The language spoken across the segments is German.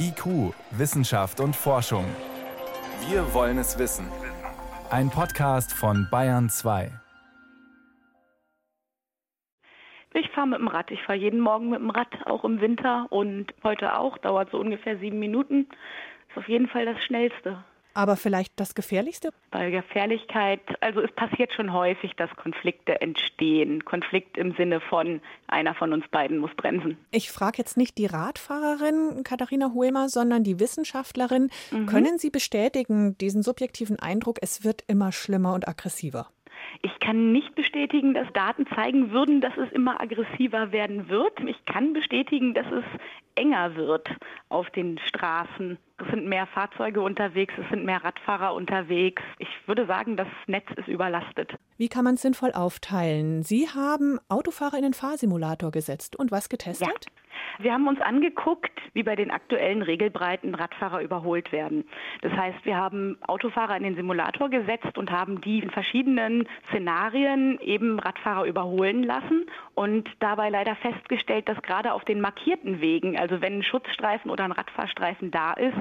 IQ, Wissenschaft und Forschung. Wir wollen es wissen. Ein Podcast von Bayern 2. Ich fahre mit dem Rad. Ich fahre jeden Morgen mit dem Rad, auch im Winter und heute auch. Dauert so ungefähr sieben Minuten. Ist auf jeden Fall das Schnellste. Aber vielleicht das Gefährlichste? Bei Gefährlichkeit, also es passiert schon häufig, dass Konflikte entstehen. Konflikt im Sinne von, einer von uns beiden muss bremsen. Ich frage jetzt nicht die Radfahrerin Katharina Huemer, sondern die Wissenschaftlerin. Mhm. Können Sie bestätigen, diesen subjektiven Eindruck, es wird immer schlimmer und aggressiver? Ich kann nicht bestätigen, dass Daten zeigen würden, dass es immer aggressiver werden wird. Ich kann bestätigen, dass es enger wird auf den Straßen. Es sind mehr Fahrzeuge unterwegs, es sind mehr Radfahrer unterwegs. Ich würde sagen, das Netz ist überlastet. Wie kann man es sinnvoll aufteilen? Sie haben Autofahrer in den Fahrsimulator gesetzt und was getestet? Ja. Wir haben uns angeguckt, wie bei den aktuellen Regelbreiten Radfahrer überholt werden. Das heißt, wir haben Autofahrer in den Simulator gesetzt und haben die in verschiedenen Szenarien eben Radfahrer überholen lassen und dabei leider festgestellt, dass gerade auf den markierten Wegen, also wenn ein Schutzstreifen oder ein Radfahrstreifen da ist,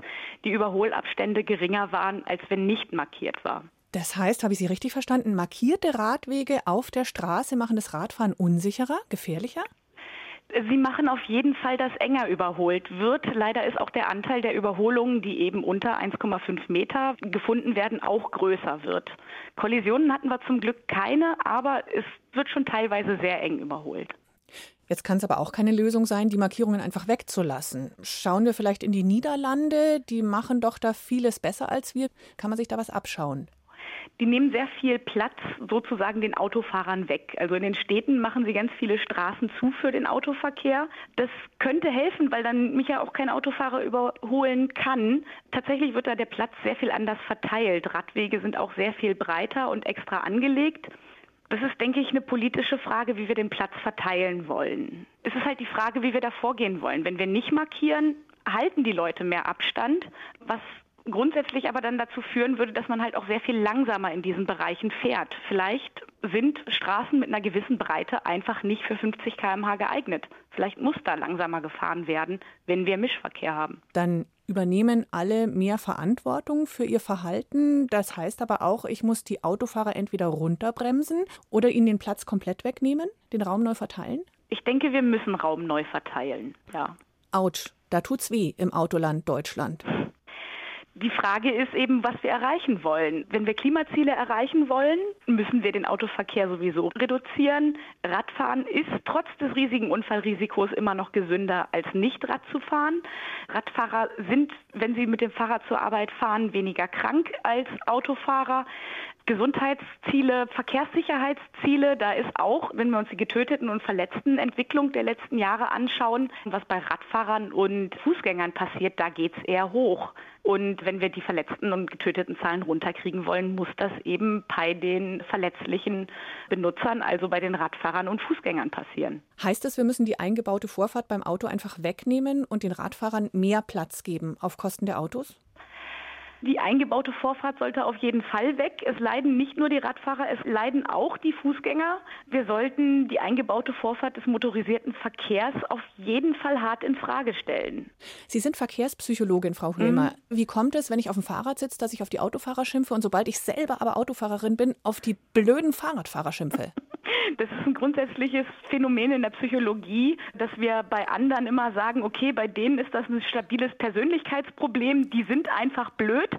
die Überholabstände geringer waren, als wenn nicht markiert war. Das heißt, habe ich Sie richtig verstanden, markierte Radwege auf der Straße machen das Radfahren unsicherer, gefährlicher? Sie machen auf jeden Fall, dass enger überholt wird. Leider ist auch der Anteil der Überholungen, die eben unter 1,5 Meter gefunden werden, auch größer wird. Kollisionen hatten wir zum Glück keine, aber es wird schon teilweise sehr eng überholt. Jetzt kann es aber auch keine Lösung sein, die Markierungen einfach wegzulassen. Schauen wir vielleicht in die Niederlande, die machen doch da vieles besser als wir. Kann man sich da was abschauen? Die nehmen sehr viel Platz sozusagen den Autofahrern weg. Also in den Städten machen sie ganz viele Straßen zu für den Autoverkehr. Das könnte helfen, weil dann mich ja auch kein Autofahrer überholen kann. Tatsächlich wird da der Platz sehr viel anders verteilt. Radwege sind auch sehr viel breiter und extra angelegt. Das ist, denke ich, eine politische Frage, wie wir den Platz verteilen wollen. Es ist halt die Frage, wie wir da vorgehen wollen. Wenn wir nicht markieren, halten die Leute mehr Abstand, was grundsätzlich aber dann dazu führen würde, dass man halt auch sehr viel langsamer in diesen Bereichen fährt. Vielleicht sind Straßen mit einer gewissen Breite einfach nicht für 50 km/h geeignet. Vielleicht muss da langsamer gefahren werden, wenn wir Mischverkehr haben. Dann übernehmen alle mehr Verantwortung für ihr Verhalten. Das heißt aber auch, ich muss die Autofahrer entweder runterbremsen oder ihnen den Platz komplett wegnehmen, den Raum neu verteilen? Ich denke, wir müssen Raum neu verteilen, ja. Autsch, da tut's weh im Autoland Deutschland. Die Frage ist eben, was wir erreichen wollen. Wenn wir Klimaziele erreichen wollen, müssen wir den Autoverkehr sowieso reduzieren. Radfahren ist trotz des riesigen Unfallrisikos immer noch gesünder als nicht Rad zu fahren. Radfahrer sind, wenn sie mit dem Fahrrad zur Arbeit fahren, weniger krank als Autofahrer. Gesundheitsziele, Verkehrssicherheitsziele, da ist auch, wenn wir uns die getöteten und verletzten Entwicklung der letzten Jahre anschauen, was bei Radfahrern und Fußgängern passiert, da geht es eher hoch. Und wenn wir die verletzten und getöteten Zahlen runterkriegen wollen, muss das eben bei den verletzlichen Benutzern, also bei den Radfahrern und Fußgängern passieren. Heißt das, wir müssen die eingebaute Vorfahrt beim Auto einfach wegnehmen und den Radfahrern mehr Platz geben auf Kosten der Autos? Die eingebaute Vorfahrt sollte auf jeden Fall weg. Es leiden nicht nur die Radfahrer, es leiden auch die Fußgänger. Wir sollten die eingebaute Vorfahrt des motorisierten Verkehrs auf jeden Fall hart in Frage stellen. Sie sind Verkehrspsychologin, Frau Höhmer. Mhm. Wie kommt es, wenn ich auf dem Fahrrad sitze, dass ich auf die Autofahrer schimpfe und sobald ich selber aber Autofahrerin bin, auf die blöden Fahrradfahrer schimpfe? Das ist ein grundsätzliches Phänomen in der Psychologie, dass wir bei anderen immer sagen, okay, bei denen ist das ein stabiles Persönlichkeitsproblem, die sind einfach blöd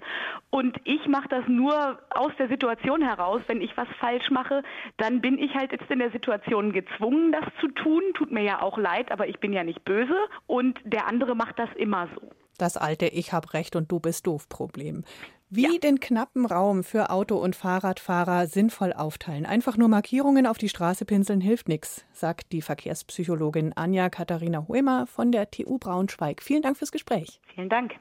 und ich mache das nur aus der Situation heraus. Wenn ich was falsch mache, dann bin ich halt jetzt in der Situation gezwungen, das zu tun. Tut mir ja auch leid, aber ich bin ja nicht böse und der andere macht das immer so. Das alte Ich hab recht und du bist doof Problem. Wie ja. den knappen Raum für Auto- und Fahrradfahrer sinnvoll aufteilen. Einfach nur Markierungen auf die Straße pinseln hilft nichts, sagt die Verkehrspsychologin Anja Katharina Huemer von der TU Braunschweig. Vielen Dank fürs Gespräch. Vielen Dank.